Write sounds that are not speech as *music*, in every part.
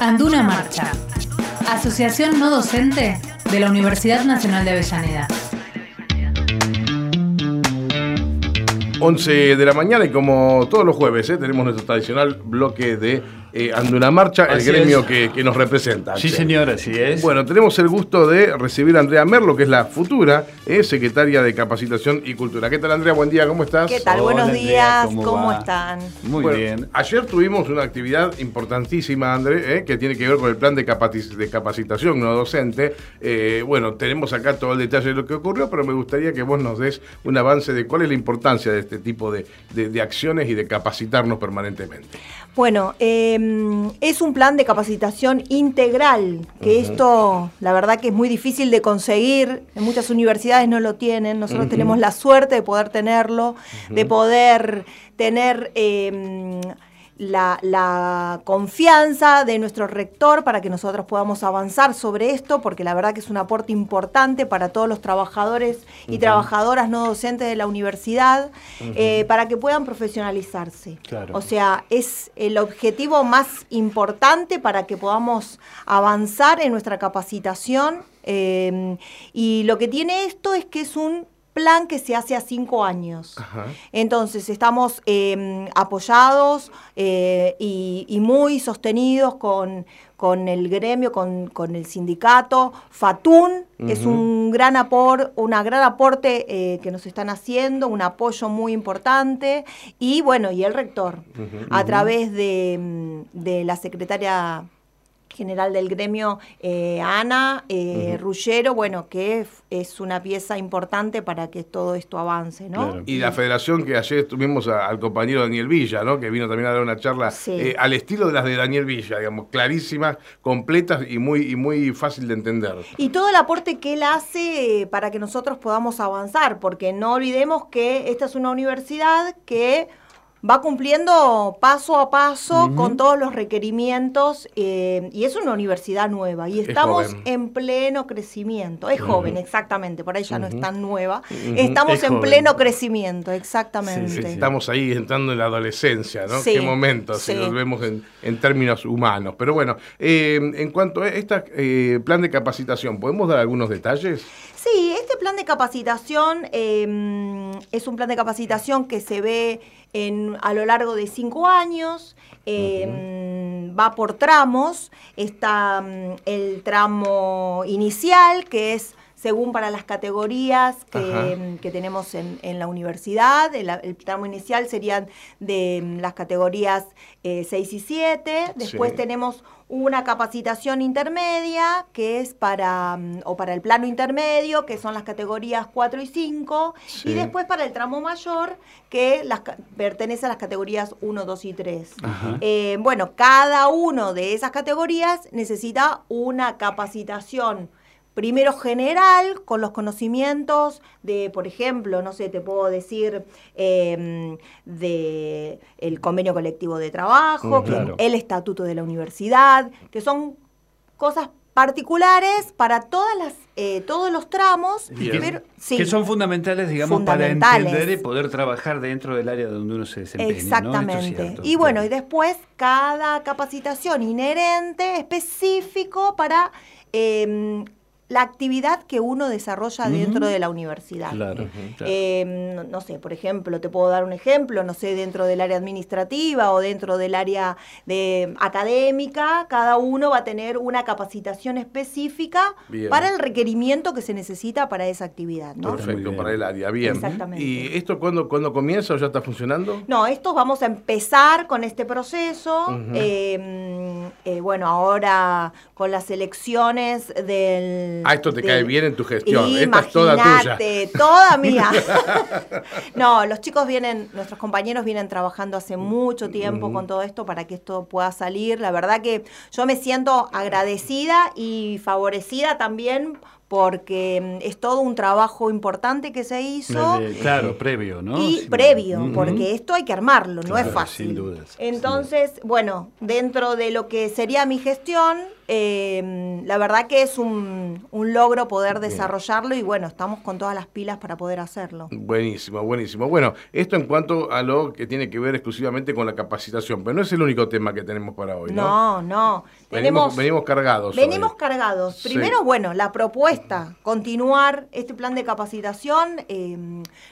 Anduna Marcha, Asociación No Docente de la Universidad Nacional de Avellaneda. 11 de la mañana y como todos los jueves ¿eh? tenemos nuestro tradicional bloque de eh, Anduna Marcha, el gremio que, que nos representa. Sí, Axel. señor, así es. Bueno, tenemos el gusto de recibir a Andrea Merlo, que es la futura eh, secretaria de Capacitación y Cultura. ¿Qué tal, Andrea? Buen día, ¿cómo estás? ¿Qué tal? Hola, Buenos Andrea, días, ¿cómo están? Muy Bueno, bien. Ayer tuvimos una actividad importantísima, André, eh, que tiene que ver con el plan de, capaci- de capacitación no docente. Eh, bueno, tenemos acá todo el detalle de lo que ocurrió, pero me gustaría que vos nos des un avance de cuál es la importancia de este tipo de, de- de acciones y de capacitarnos permanentemente. Bueno, eh, es un plan de capacitación integral, que esto la verdad que es muy difícil de conseguir, en muchas universidades no lo tienen, nosotros tenemos la suerte de poder tenerlo, de poder tener... eh, la, la confianza de nuestro rector para que nosotros podamos avanzar sobre esto, porque la verdad que es un aporte importante para todos los trabajadores y trabajadoras no docentes de la universidad, eh, para que puedan profesionalizarse. Claro. O sea, es el objetivo más importante para que podamos avanzar en nuestra capacitación. eh, y lo que tiene esto es que es un plan que se hace a cinco años. Ajá. Entonces estamos eh, apoyados eh, y, y muy sostenidos con, con el gremio, con, con el sindicato. Fatun es un gran apor, una gran aporte eh, que nos están haciendo, un apoyo muy importante. Y bueno, y el rector, a través de, mm, de la secretaria general del gremio, eh, Ana eh, Rullero, bueno, que es, es una pieza importante para que todo esto avance, ¿no? Claro. Y la federación que ayer tuvimos a- al compañero Daniel Villa, ¿no? que vino también a dar una charla Sí. eh, al estilo de las de Daniel Villa, digamos, clarísimas, completas y muy, y muy fácil de entender. Y todo el aporte que él hace eh, para que nosotros podamos avanzar, porque no olvidemos que esta es una universidad que va cumpliendo paso a paso con todos los requerimientos eh, y es una universidad nueva y Es estamos en pleno crecimiento. Es joven, exactamente, por ahí ya no es tan nueva. Estamos Es en joven. pleno crecimiento, exactamente. Sí, sí, Estamos ahí entrando en la adolescencia, ¿no? Sí, Qué momento, si nos vemos en, en términos humanos. Pero bueno, eh, en cuanto a este plan de capacitación, ¿podemos dar algunos detalles? Sí, este plan de capacitación eh, es un plan de capacitación que se ve en, a lo largo de cinco años, eh, va por tramos, está mm, el tramo inicial, que es según para las categorías que, que tenemos en, en la universidad. El, el tramo inicial serían de mm, las categorías 6 y 7. Después Sí. tenemos una capacitación intermedia, que es para, mm, o para el plano intermedio, que son las categorías 4 y 5. Sí. Y después para el tramo mayor, que las, pertenece a las categorías 1, 2 y 3. Ajá. Eh, bueno, cada uno de esas categorías necesita una capacitación primero general, con los conocimientos de, por ejemplo, no sé, te puedo decir, eh, de el convenio colectivo de trabajo, Mm, claro. el estatuto de la universidad, que son cosas particulares para todas las, eh, todos los tramos, que, pero- sí. que son fundamentales, digamos, Fundamentales. para entender y poder trabajar dentro del área donde uno se desempeña. ¿no? Esto es Exactamente. cierto, y bueno, claro. y después cada capacitación inherente, específico para eh, la actividad que uno desarrolla dentro de la universidad. Claro, claro. Eh, no, no sé, por ejemplo, te puedo dar un ejemplo, no sé, dentro del área administrativa o dentro del área de académica, cada uno va a tener una capacitación específica Bien. para el requerimiento que se necesita para esa actividad, ¿no? Perfecto, para el área. Bien. Exactamente. ¿Y esto cuándo, cuándo comienza o ya está funcionando? No, esto vamos a empezar con este proceso. Eh, eh, bueno, ahora con las elecciones del... Ah, esto te cae bien en tu gestión. Esta es toda tuya. toda mía. *laughs* no, los chicos vienen, nuestros compañeros vienen trabajando hace mucho tiempo con todo esto para que esto pueda salir. La verdad que yo me siento agradecida y favorecida también porque mm, es todo un trabajo importante que se hizo. Eh, claro, previo, ¿no? Y previo, porque esto hay que armarlo, no es fácil. sin dudas, Entonces, bueno, dentro de lo que sería mi gestión, eh, la verdad que es un, un logro poder desarrollarlo y bueno, estamos con todas las pilas para poder hacerlo. Buenísimo, buenísimo. Bueno, esto en cuanto a lo que tiene que ver exclusivamente con la capacitación, pero no es el único tema que tenemos para hoy, ¿no? No, no. Venimos, venimos cargados. Venimos hoy. cargados. Sí. Primero, bueno, la propuesta, continuar este plan de capacitación. eh,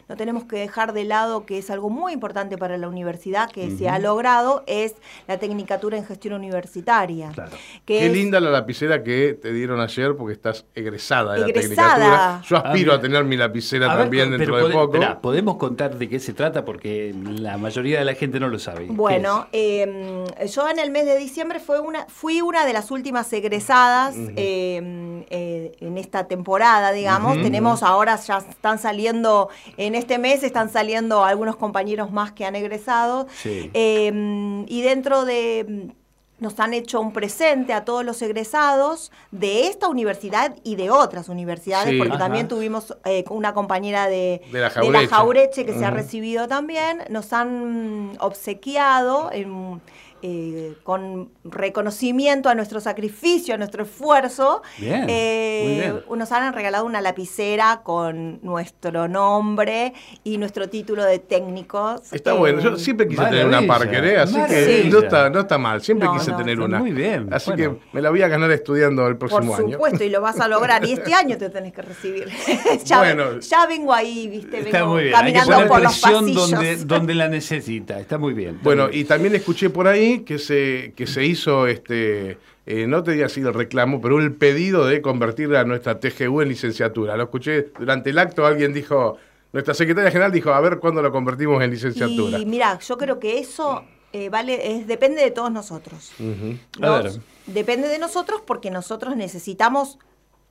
no tenemos que dejar de lado que es algo muy importante para la universidad que se ha logrado, es la Tecnicatura en Gestión Universitaria. Claro. que Qué es- linda la lapicera que te dieron ayer porque estás egresada de Egresada. la Tecnicatura. Yo aspiro Ah, a tener mi lapicera A ver, también pero dentro de poco. esperá, podemos contar de qué se trata porque la mayoría de la gente no lo sabe. ¿Qué Bueno, eh, yo en el mes de diciembre fue una, fui una de las últimas egresadas eh, eh, en esta temporada, digamos. Tenemos ahora, ya están saliendo, en este mes están saliendo algunos compañeros más que han egresado. Sí. Eh, y dentro de... Nos han hecho un presente a todos los egresados de esta universidad y de otras universidades, Sí. porque Ajá. también tuvimos eh, una compañera de, De la de Jaureche. Jaureche que se ha recibido también. Nos han obsequiado en, eh, con reconocimiento a nuestro sacrificio, a nuestro esfuerzo. Bien, eh, muy bien. Nos han regalado una lapicera con nuestro nombre y nuestro título de técnicos. Está Eh, bueno, yo siempre quise tener una Parker, ¿eh? así que no está, no está mal, siempre No, quise no, tener está una. muy bien, Así bueno. que me la voy a ganar estudiando el Por próximo año. supuesto, y lo vas a lograr. Y este año te tenés que recibir. *laughs* ya, Bueno. ya vengo ahí, viste, Está vengo muy bien. Hay que caminando poner por los presión pasillos. donde, donde la necesita. Está muy bien. está Bueno, bien. y también escuché por ahí que se, que se hizo, este, eh, no te diría así el reclamo, pero el pedido de convertir a nuestra TGU en licenciatura. Lo escuché durante el acto, alguien dijo, nuestra secretaria general dijo, a ver cuándo lo convertimos en licenciatura. Y mira, yo creo que eso eh, vale, es, depende de todos nosotros. Ujú. A Nos- ver. Depende de nosotros porque nosotros necesitamos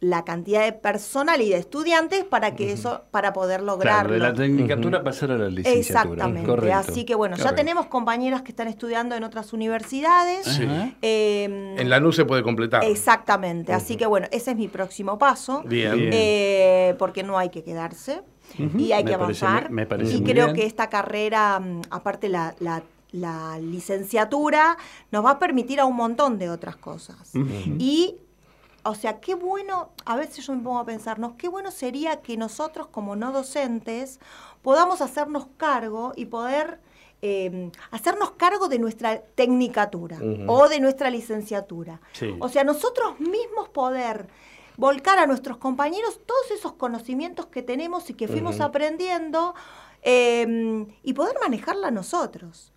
la cantidad de personal y de estudiantes para que eso, para poder Claro, lograrlo. de la tecnicatura pasar a la licenciatura. Exactamente. Correcto. Así que bueno, ya tenemos compañeras que están estudiando en otras universidades. Sí. Eh, En la NU se puede completar. Exactamente. Así que bueno, ese es mi próximo paso. Bien. Bien. Eh, porque no hay que quedarse y hay Me que avanzar. me parece y muy creo bien. que esta carrera, mm, aparte la, la- la licenciatura, nos va a permitir a un montón de otras cosas. Y, o sea, qué bueno, a veces yo me pongo a pensarnos, qué bueno sería que nosotros como no docentes podamos hacernos cargo y poder... eh, hacernos cargo de nuestra tecnicatura o de nuestra licenciatura. Sí. O sea, nosotros mismos poder volcar a nuestros compañeros todos esos conocimientos que tenemos y que fuimos aprendiendo eh, y poder manejarla nosotros.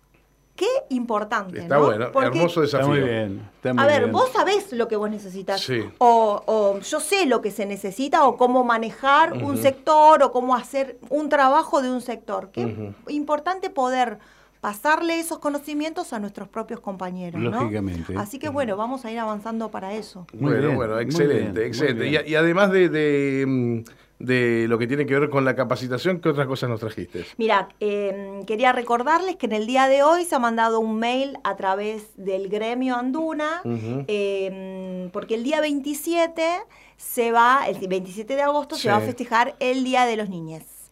Qué importante, Está ¿no? bueno, Porque, hermoso Está desafío. muy bien. está muy A ver, bien. vos sabés lo que vos necesitas. Sí. O, o yo sé lo que se necesita o cómo manejar un sector o cómo hacer un trabajo de un sector. Qué importante poder pasarle esos conocimientos a nuestros propios compañeros. ¿no? Lógicamente. Así que bueno, vamos a ir avanzando para eso. Muy bueno, bien, bueno, excelente, bien, excelente. Y, además de, de, mm, de lo que tiene que ver con la capacitación, ¿qué otras cosas nos trajiste? Mira, eh, quería recordarles que en el día de hoy se ha mandado un mail a través del gremio Anduna, eh, porque el día 27 se va, el 27 de agosto Sí. se va a festejar el Día de los.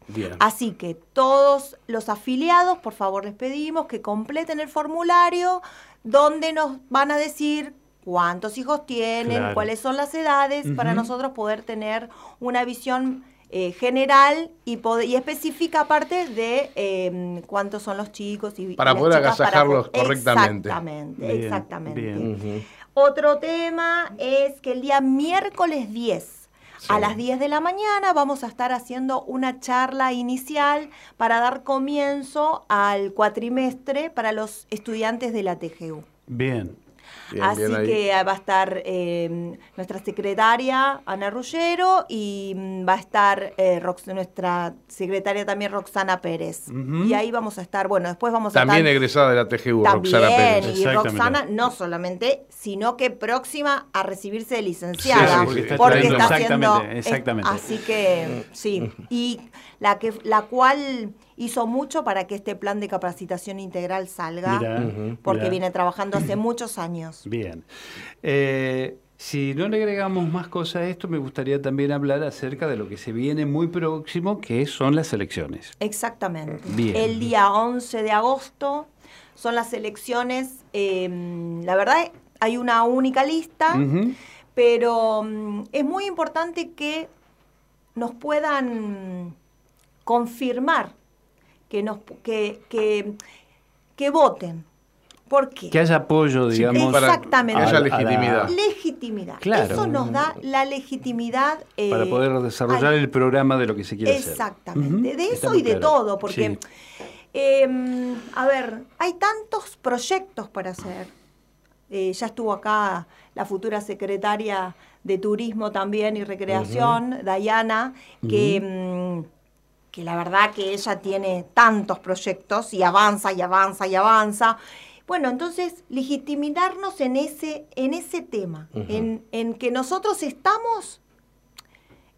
Bien. Así que todos los afiliados, por favor, les pedimos que completen el formulario donde nos van a decir cuántos hijos tienen, Claro. cuáles son las edades, para nosotros poder tener una visión eh, general y, y específica aparte de eh, cuántos son los chicos y Para y las poder chicas agasajarlos correctamente. Exactamente, Bien, exactamente. bien. Otro tema es que el día miércoles 10 a las 10 de la mañana vamos a estar haciendo una charla inicial para dar comienzo al cuatrimestre para los estudiantes de la TGU. Bien. Bien, Así bien ahí. que va a estar eh, nuestra secretaria Ana Rullero y mm, va a estar eh, Rox- nuestra secretaria también Roxana Pérez. Y ahí vamos a estar, bueno, después vamos a También estar... egresada de la TGU, Roxana También, Pérez. y Exactamente. Roxana no solamente, sino que próxima a recibirse de licenciada. Sí, sí, porque está porque está haciendo. Exactamente, exactamente. es- así que sí. Y la que la cual hizo mucho para que este plan de capacitación integral salga. Porque viene trabajando hace *clears throat* muchos años. Bien. Eh, si no le agregamos más cosas a esto, me gustaría también hablar acerca de lo que se viene muy próximo, que son las elecciones. Exactamente. Bien. El día 11 de agosto son las elecciones. eh, la verdad, hay una única lista, pero mm, es muy importante que nos puedan confirmar, que, nos, que, que, que voten. ¿Por qué? Que haya apoyo, digamos. para Exactamente. que haya legitimidad. Legitimidad. Claro. Eso nos da la legitimidad. eh, para poder desarrollar al- el programa de lo que se quiere hacer. Exactamente. De eso y de claro. todo, porque, Sí. eh, a ver, hay tantos proyectos para hacer. Eh, ya estuvo acá la futura secretaria de Turismo también y Recreación, Dayana, que, que la verdad que ella tiene tantos proyectos y avanza y avanza y avanza. Bueno, entonces legitimarnos en ese, en ese tema, en, en que nosotros estamos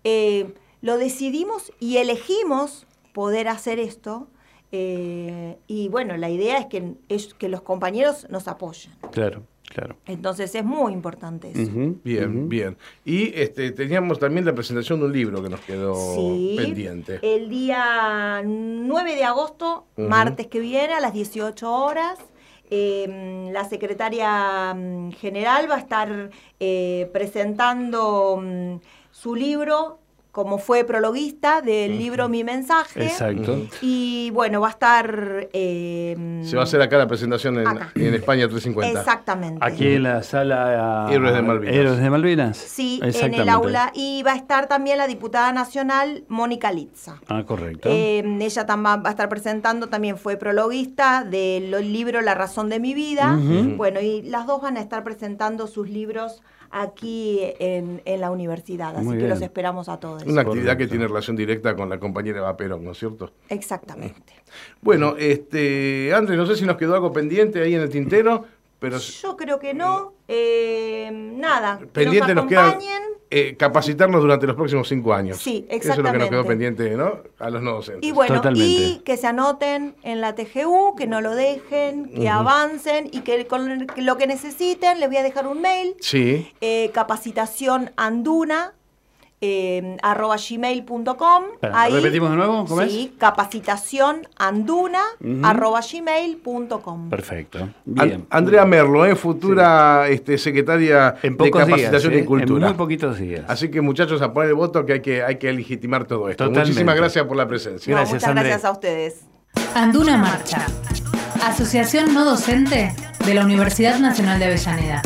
eh, lo decidimos y elegimos poder hacer esto. eh, y bueno, la idea es que, es que los compañeros nos apoyen. Claro, claro. Entonces es muy importante eso. Bien, bien. Y este, teníamos también la presentación de un libro que nos quedó Sí, pendiente. el día 9 de agosto, martes que viene, a las 18 horas, eh, la secretaria mm, general va a estar eh, presentando mm, su libro como fue prologuista del libro Mi Mensaje. Exacto. Y bueno, va a estar... eh, Se va a hacer acá la presentación en, en España 350. Exactamente. Aquí en la sala Héroes de Malvinas. Héroes de Malvinas. Sí, en el aula. Y va a estar también la diputada nacional Mónica Litza. Ah, correcto. Eh, ella va a estar presentando, también fue prologuista del libro La razón de mi vida. Bueno, y las dos van a estar presentando sus libros aquí en, en la universidad. Así Muy que bien. los esperamos a todos. Una actividad que tiene relación directa con la compañera Eva Perón, ¿no es cierto? Exactamente. Bueno, este, Andrés, no sé si nos quedó algo pendiente ahí en el tintero, pero Yo creo que no. Eh, nada. que pendiente nos nos queda acompañen. Eh, capacitarnos durante los próximos cinco años. Sí, Eso es lo que nos quedó exactamente. pendiente, ¿no? A los no docentes. Y bueno, Totalmente. y que se anoten en la TGU, que no lo dejen, que avancen y que con lo que necesiten les voy a dejar un mail. Sí, eh, capacitación anduna eh, arroba gmail.com ¿repetimos de nuevo? ¿Cómo es? capacitación anduna Ujú. arroba gmail.com Perfecto. An- Bien. Andrea Merlo, ¿eh? futura este, secretaria En de capacitación días. y ¿eh? cultura. En muy poquitos días. Así que muchachos, a poner el voto que hay que, hay que legitimar todo esto. Totalmente. Muchísimas gracias por la presencia. No, muchas André. gracias a ustedes. Anduna Marcha. Asociación no docente de la Universidad Nacional de Avellaneda.